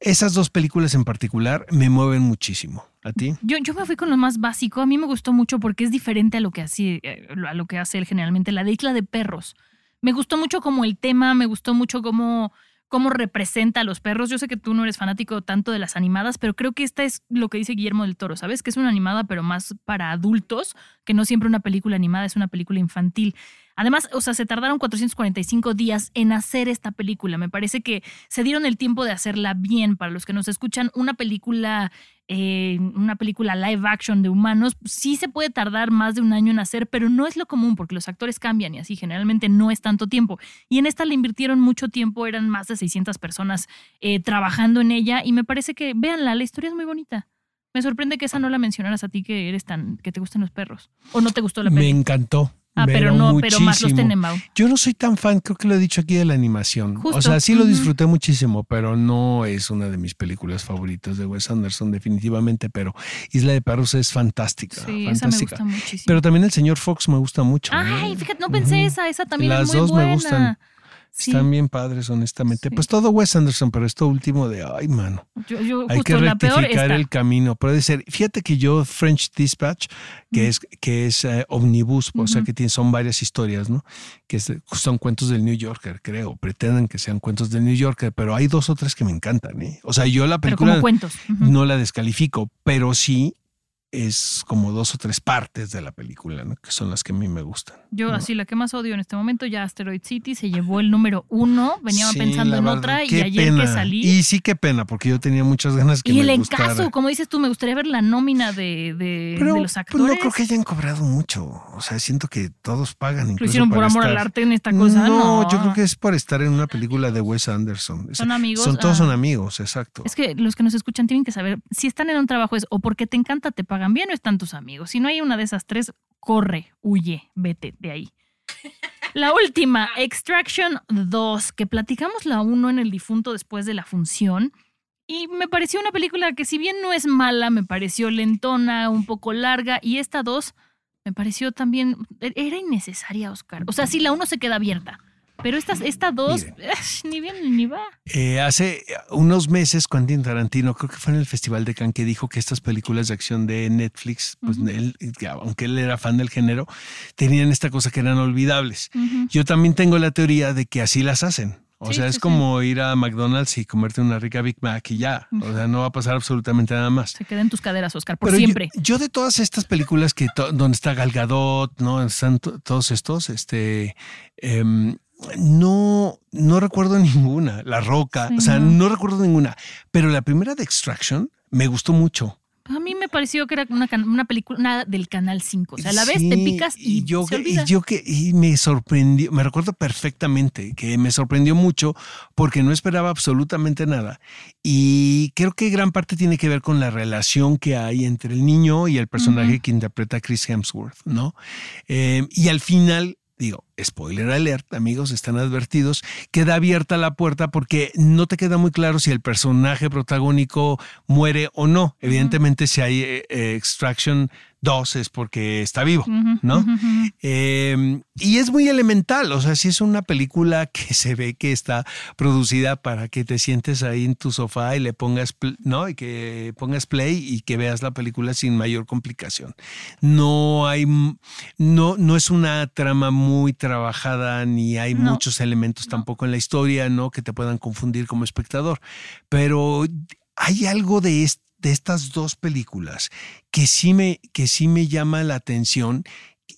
Speaker 2: esas dos películas en particular me mueven muchísimo. ¿A ti?
Speaker 3: Yo, yo me fui con lo más básico. A mí me gustó mucho porque es diferente a lo que hace, eh, a lo que hace él generalmente, la de Isla de Perros. Me gustó mucho como el tema, me gustó mucho como cómo representa a los perros. Yo sé que tú no eres fanático tanto de las animadas, pero creo que esta es lo que dice Guillermo del Toro, ¿sabes? Que es una animada, pero más para adultos, que no siempre una película animada es una película infantil. Además, o sea, se tardaron 445 días en hacer esta película. Me parece que se dieron el tiempo de hacerla bien. Para los que nos escuchan, una película eh, una película live action de humanos, sí se puede tardar más de un año en hacer, pero no es lo común porque los actores cambian y así generalmente no es tanto tiempo. Y en esta le invirtieron mucho tiempo, eran más de 600 personas eh, trabajando en ella y me parece que, véanla, la historia es muy bonita. Me sorprende que esa no la mencionaras a ti que eres tan, que te gustan los perros. ¿O no te gustó la película?
Speaker 2: Me encantó.
Speaker 3: Ah, pero, no, pero más los Tenenbaum.
Speaker 2: Yo no soy tan fan, creo que lo he dicho aquí de la animación. O sea, sí lo disfruté muchísimo, pero no es una de mis películas favoritas de Wes Anderson, definitivamente. Pero Isla de Perros es fantástica.
Speaker 3: Sí,
Speaker 2: fantástica.
Speaker 3: Esa me gusta muchísimo.
Speaker 2: Pero también el señor Fox me gusta mucho.
Speaker 3: Ay, fíjate, no pensé esa, esa también es muy dos me gustan.
Speaker 2: Están bien padres, honestamente. Pues todo Wes Anderson, pero esto último de, ay, mano. Hay que rectificar el camino. Puede ser, fíjate que yo, French Dispatch, que es, que es eh, omnibus, o sea que tiene, son varias historias, ¿no? Que son cuentos del New Yorker, creo. Pretenden que sean cuentos del New Yorker, pero hay dos o tres que me encantan, ¿eh? O sea, yo la película
Speaker 3: cuentos.
Speaker 2: no la descalifico, pero sí es como dos o tres partes de la película, ¿no? que son las que a mí me gustan.
Speaker 3: Yo
Speaker 2: ¿no?
Speaker 3: así la que más odio en este momento, ya Asteroid City se llevó el número uno, venía
Speaker 2: Sí,
Speaker 3: pensando en
Speaker 2: verdad,
Speaker 3: otra y ayer
Speaker 2: pena.
Speaker 3: que salí...
Speaker 2: Y sí, qué pena, porque yo tenía muchas ganas que
Speaker 3: Y
Speaker 2: me
Speaker 3: el
Speaker 2: gustara.
Speaker 3: encaso, como dices tú, me gustaría ver la nómina de, de-
Speaker 2: Pero
Speaker 3: de los
Speaker 2: pues,
Speaker 3: actores.
Speaker 2: no creo que hayan cobrado mucho. O sea, siento que todos pagan.
Speaker 3: Lo
Speaker 2: incluso
Speaker 3: hicieron por amor al
Speaker 2: estar-
Speaker 3: arte en esta cosa. No,
Speaker 2: yo creo que es por estar en una película de Wes Anderson. Es-
Speaker 3: Son amigos,
Speaker 2: Son, todos
Speaker 3: ah.
Speaker 2: son amigos, exacto.
Speaker 3: Es que los que nos escuchan tienen que saber si están en un trabajo es o porque te encanta, te pagan bien o están tus amigos. Si no hay una de esas tres, corre, huye, vete de ahí. *laughs* La última, Extraction 2, que platicamos la 1 en el difunto después de la función. Y me pareció una película que si bien no es mala, me pareció lentona, un poco larga. Y esta 2 me pareció también... Era innecesaria, Oscar. O sea, sí, la 1 se queda abierta. Pero esta, esta *laughs* 2, ni bien ni va.
Speaker 2: Eh, hace unos meses, Quentin Tarantino, creo que fue en el Festival de Cannes, que dijo que estas películas de acción de Netflix, pues él, aunque él era fan del género, tenían esta cosa que eran olvidables. Yo también tengo la teoría de que así las hacen. O
Speaker 3: Sí,
Speaker 2: sea, es
Speaker 3: sí.
Speaker 2: como ir a McDonald's y comerte una rica Big Mac y ya. O sea, no va a pasar absolutamente nada más.
Speaker 3: Se queda en tus caderas, Oscar, por
Speaker 2: Pero
Speaker 3: siempre.
Speaker 2: Yo, de todas estas películas que donde está Gal Gadot, no están to- todos estos, este, em, no, no recuerdo *laughs* ninguna. La Roca,
Speaker 3: Sí,
Speaker 2: o sea,
Speaker 3: no.
Speaker 2: no recuerdo ninguna. Pero la primera de Extraction me gustó mucho.
Speaker 3: A mí me pareció que era una, una película una del Canal 5. O sea, la ves,
Speaker 2: Sí,
Speaker 3: te picas y,
Speaker 2: yo
Speaker 3: se
Speaker 2: que,
Speaker 3: olvida.
Speaker 2: y yo que y me sorprendió, me recuerdo perfectamente que me sorprendió mucho porque no esperaba absolutamente nada y creo que gran parte tiene que ver con la relación que hay entre el niño y el personaje que interpreta Chris Hemsworth, ¿no? Eh, y al final digo, spoiler alert, amigos, están advertidos, queda abierta la puerta porque no te queda muy claro si el personaje protagónico muere o no. Evidentemente, si hay eh, eh, Extraction 2 es porque está vivo, ¿no? Eh, y es muy elemental, o sea, si es una película *laughs* que se ve que está producida para que te sientes ahí en tu sofá y le pongas, ¿no? Y que pongas play y que veas la película sin mayor complicación. No hay, no, no es una trama muy trabajada ni hay
Speaker 3: No.
Speaker 2: muchos elementos tampoco en la historia, ¿no? Que te puedan confundir como espectador. Pero hay algo de, est- de estas dos películas que sí, me, que sí me llama la atención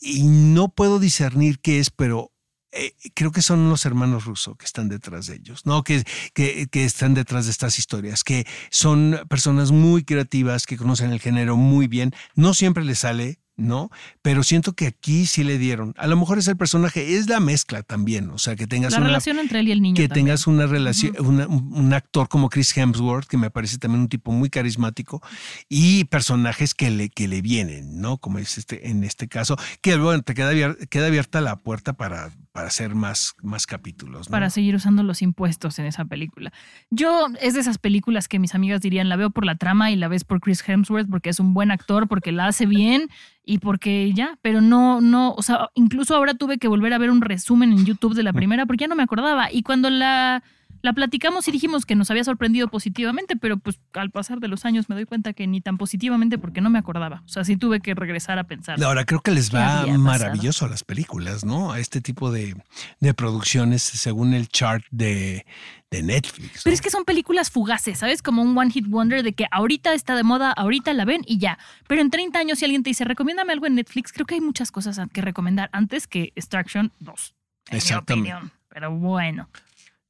Speaker 2: y no puedo discernir qué es, pero eh, creo que son los hermanos rusos que están detrás de ellos, ¿no? Que, que, que están detrás de estas historias, que son personas muy creativas, que conocen el género muy bien. No siempre les sale, ¿no? Pero siento que aquí sí le dieron. A lo mejor es el personaje, es la mezcla también, o sea, que tengas
Speaker 3: La
Speaker 2: una
Speaker 3: relación entre él y el niño.
Speaker 2: que
Speaker 3: también.
Speaker 2: tengas una relación, una- un un actor como Chris Hemsworth, que me parece también un tipo muy carismático, y personajes que le, que le vienen, ¿no? Como es este, en este caso, que bueno, te queda, abier- queda abierta la puerta para, para hacer más, más capítulos, ¿no?
Speaker 3: para seguir usando los impuestos en esa película. Yo es de esas películas que mis amigas dirían, la veo por la trama y la ves por Chris Hemsworth porque es un buen actor, porque la hace bien y porque ya, pero no, no, o sea, incluso ahora tuve que volver a ver un resumen en YouTube de la primera porque ya no me acordaba. Y cuando la, la platicamos y dijimos que nos había sorprendido positivamente, pero pues al pasar de los años me doy cuenta que ni tan positivamente porque no me acordaba. O sea, sí tuve que regresar a pensar.
Speaker 2: Ahora creo que les
Speaker 3: ¿Qué
Speaker 2: va
Speaker 3: pasado?
Speaker 2: maravilloso a las películas, ¿no? A este tipo de, de producciones según el chart de, de Netflix.
Speaker 3: Pero es que son películas fugaces, ¿sabes? Como un one hit wonder de que ahorita está de moda, ahorita la ven y ya. Pero en 30 años si alguien te dice, recomiéndame algo en Netflix, creo que hay muchas cosas que recomendar antes que Extraction 2. En
Speaker 2: Exactamente.
Speaker 3: Mi opinión. Pero bueno.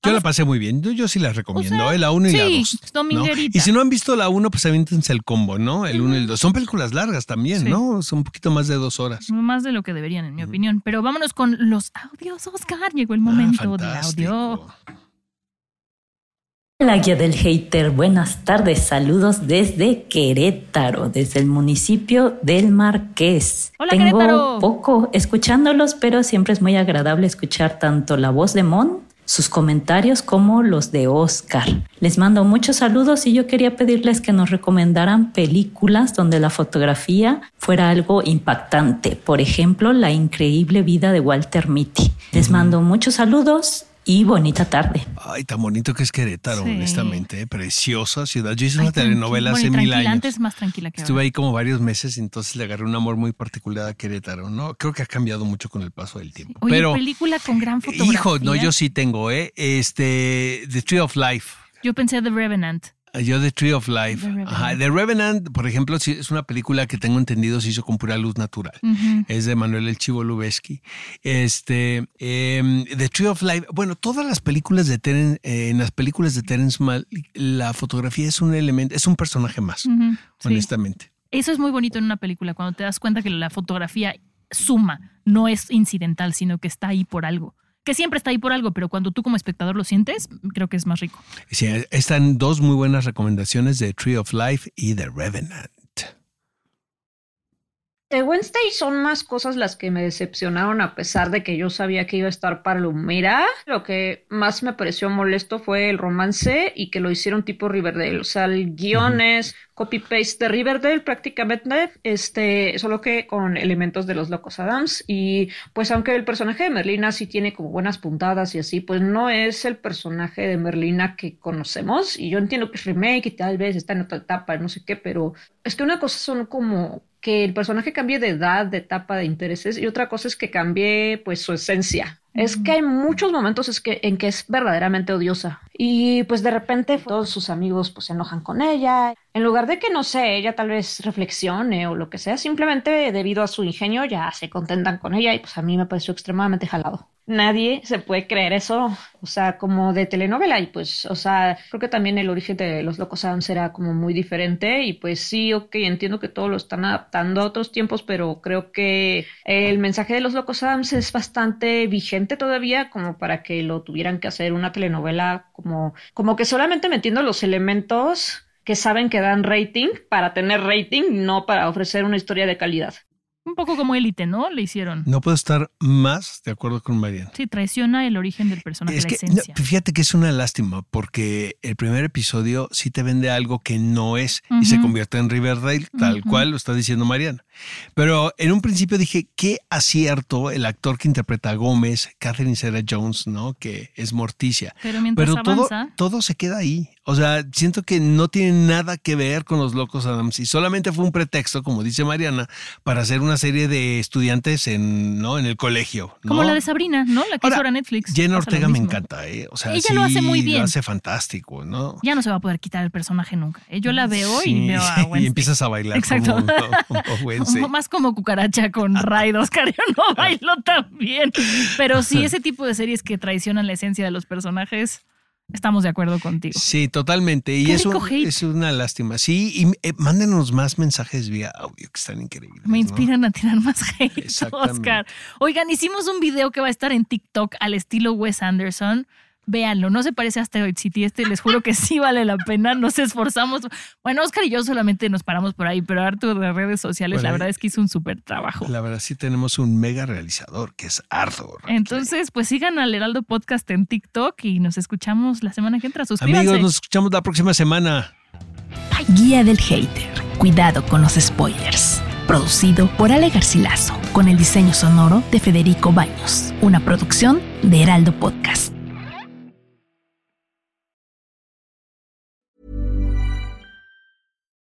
Speaker 2: Yo la pasé muy bien. Yo, yo sí las recomiendo,
Speaker 3: O sea,
Speaker 2: ¿eh? la 1 y la
Speaker 3: sí,
Speaker 2: 2.
Speaker 3: dominguerita.
Speaker 2: Y si no han visto la 1, pues aviéntense el combo, ¿no? El 1 y el 2. Son películas largas también,
Speaker 3: Sí.
Speaker 2: ¿no? Son un poquito más de dos horas.
Speaker 3: Más de lo que deberían, en mi opinión. Pero vámonos con los audios, Oscar. Llegó el momento del
Speaker 2: Ah,
Speaker 3: audio.
Speaker 7: La guía del hater, buenas tardes, saludos desde Querétaro, desde el municipio del Marqués.
Speaker 3: Hola,
Speaker 7: Tengo
Speaker 3: Querétaro.
Speaker 7: poco escuchándolos, pero siempre es muy agradable escuchar tanto la voz de Mon, sus comentarios, como los de Oscar. Les mando muchos saludos y yo quería pedirles que nos recomendaran películas donde la fotografía fuera algo impactante. Por ejemplo, La increíble vida de Walter Mitty. Les mando muchos saludos y bonita tarde.
Speaker 2: Ay, tan bonito que es Querétaro,
Speaker 3: Sí.
Speaker 2: honestamente. ¿eh? Preciosa ciudad. Yo hice
Speaker 3: Ay,
Speaker 2: una telenovela hace
Speaker 3: bueno,
Speaker 2: mil años.
Speaker 3: Antes más tranquila que
Speaker 2: Estuve
Speaker 3: ahora.
Speaker 2: ahí como varios meses y entonces le agarré un amor muy particular a Querétaro, ¿no? Creo que ha cambiado mucho con el paso del tiempo.
Speaker 3: Oye,
Speaker 2: Pero,
Speaker 3: película con gran fotografía.
Speaker 2: hijo, no, yo sí tengo, ¿eh? Este, The Tree of Life.
Speaker 3: Yo pensé The Revenant.
Speaker 2: Yo de Tree of Life.
Speaker 3: The Revenant.
Speaker 2: Ajá. The Revenant, por ejemplo, es una película que tengo entendido se hizo con pura luz natural. Es de Manuel El Chivo Lubeski. Este, em, The Tree of Life. Bueno, todas las películas de Terence, eh, en las películas de Terence Malick, la fotografía es un elemento, es un personaje más, honestamente.
Speaker 3: Eso es muy bonito en una película, cuando te das cuenta que la fotografía suma, no es incidental, sino que está ahí por algo. Que siempre está ahí por algo, pero cuando tú como espectador lo sientes, creo que es más rico.
Speaker 2: Sí, están dos muy buenas recomendaciones de Tree of Life y The Revenant.
Speaker 8: De Wednesday son más cosas las que me decepcionaron a pesar de que yo sabía que iba a estar palomera. Lo que más me pareció molesto fue el romance y que lo hicieron tipo Riverdale. O sea, el guion es copy-paste de Riverdale prácticamente, este, solo que con elementos de los Locos Adams. Y pues aunque el personaje de Merlina sí tiene como buenas puntadas y así, pues no es el personaje de Merlina que conocemos. Y yo entiendo que es remake y tal vez está en otra etapa, no sé qué, pero es que una cosa son como que el personaje cambie de edad, de etapa, de intereses, y otra cosa es que cambie pues su esencia. Es que hay muchos momentos es que, en que es verdaderamente odiosa. Y pues de repente todos sus amigos pues se enojan con ella. En lugar de que, no sé, ella tal vez reflexione o lo que sea, simplemente debido a su ingenio ya se contentan con ella y pues a mí me pareció extremadamente jalado. Nadie se puede creer eso, o sea, como de telenovela y pues, o sea, creo que también el origen de Los Locos Adams era como muy diferente y pues sí, ok, entiendo que todo lo están adaptando a otros tiempos, pero creo que el mensaje de Los Locos Adams es bastante vigente todavía como para que lo tuvieran que hacer una telenovela como, como que solamente metiendo los elementos que saben que dan rating para tener rating, no para ofrecer una historia de calidad.
Speaker 3: Un poco como élite, ¿no? Le hicieron.
Speaker 2: No puedo estar más de acuerdo con Mariana.
Speaker 3: Sí, traiciona el origen del personaje,
Speaker 2: Es
Speaker 3: la
Speaker 2: que
Speaker 3: esencia.
Speaker 2: no, fíjate que es una lástima porque el primer episodio sí te vende algo que no es y se convierte en Riverdale, tal cual lo está diciendo Mariana. Pero en un principio dije, qué acierto el actor que interpreta a Gómez, Catherine Sarah Jones, ¿no? Que es Morticia.
Speaker 3: Pero mientras
Speaker 2: Pero todo se queda ahí. O sea, siento que no tiene nada que ver con los locos Adams y solamente fue un pretexto, como dice Mariana, para hacer una serie de estudiantes en, ¿no? en el colegio. ¿no?
Speaker 3: como la de Sabrina, ¿no? La que
Speaker 2: Ahora,
Speaker 3: hizo ahora Netflix.
Speaker 2: Jenna Ortega me encanta, ¿eh? O sea,
Speaker 3: Ella
Speaker 2: sí,
Speaker 3: lo hace muy bien.
Speaker 2: Lo hace fantástico, ¿no?
Speaker 3: Ya no se va a poder quitar el personaje nunca. ¿eh? Yo la veo
Speaker 2: Sí,
Speaker 3: y veo a *laughs* Wednesday.
Speaker 2: y empiezas a bailar
Speaker 3: Exacto.
Speaker 2: como, *laughs* como
Speaker 3: Más como cucaracha con *laughs* Raid Oscar. Yo no bailo tan bien. Pero sí, ese tipo de series que traicionan la esencia de los personajes, estamos de acuerdo contigo.
Speaker 2: Sí, totalmente. Y
Speaker 3: Qué
Speaker 2: es, una lástima. Sí, y eh, mándenos más mensajes vía audio que están increíbles.
Speaker 3: Me
Speaker 2: ¿no?
Speaker 3: inspiran a tirar más hate. *laughs* Oscar. Oigan, hicimos un video que va a estar en TikTok al estilo Wes Anderson. Véanlo, no se parece a Asteroid City. Este les juro que sí vale la pena. Nos esforzamos. Bueno, Oscar y yo solamente nos paramos por ahí, pero Arturo de redes sociales,
Speaker 2: Bueno,
Speaker 3: la verdad es que hizo un súper trabajo.
Speaker 2: La verdad, sí tenemos un mega realizador que es Arthur.
Speaker 3: Entonces, pues sigan al Heraldo Podcast en TikTok y nos escuchamos la semana que entra. Suscríbanse.
Speaker 2: Amigos, nos escuchamos la próxima semana.
Speaker 4: Guía del Hater. Cuidado con los spoilers. Producido por Ale Garcilaso, con el diseño sonoro de Federico Baños. Una producción de Heraldo Podcast.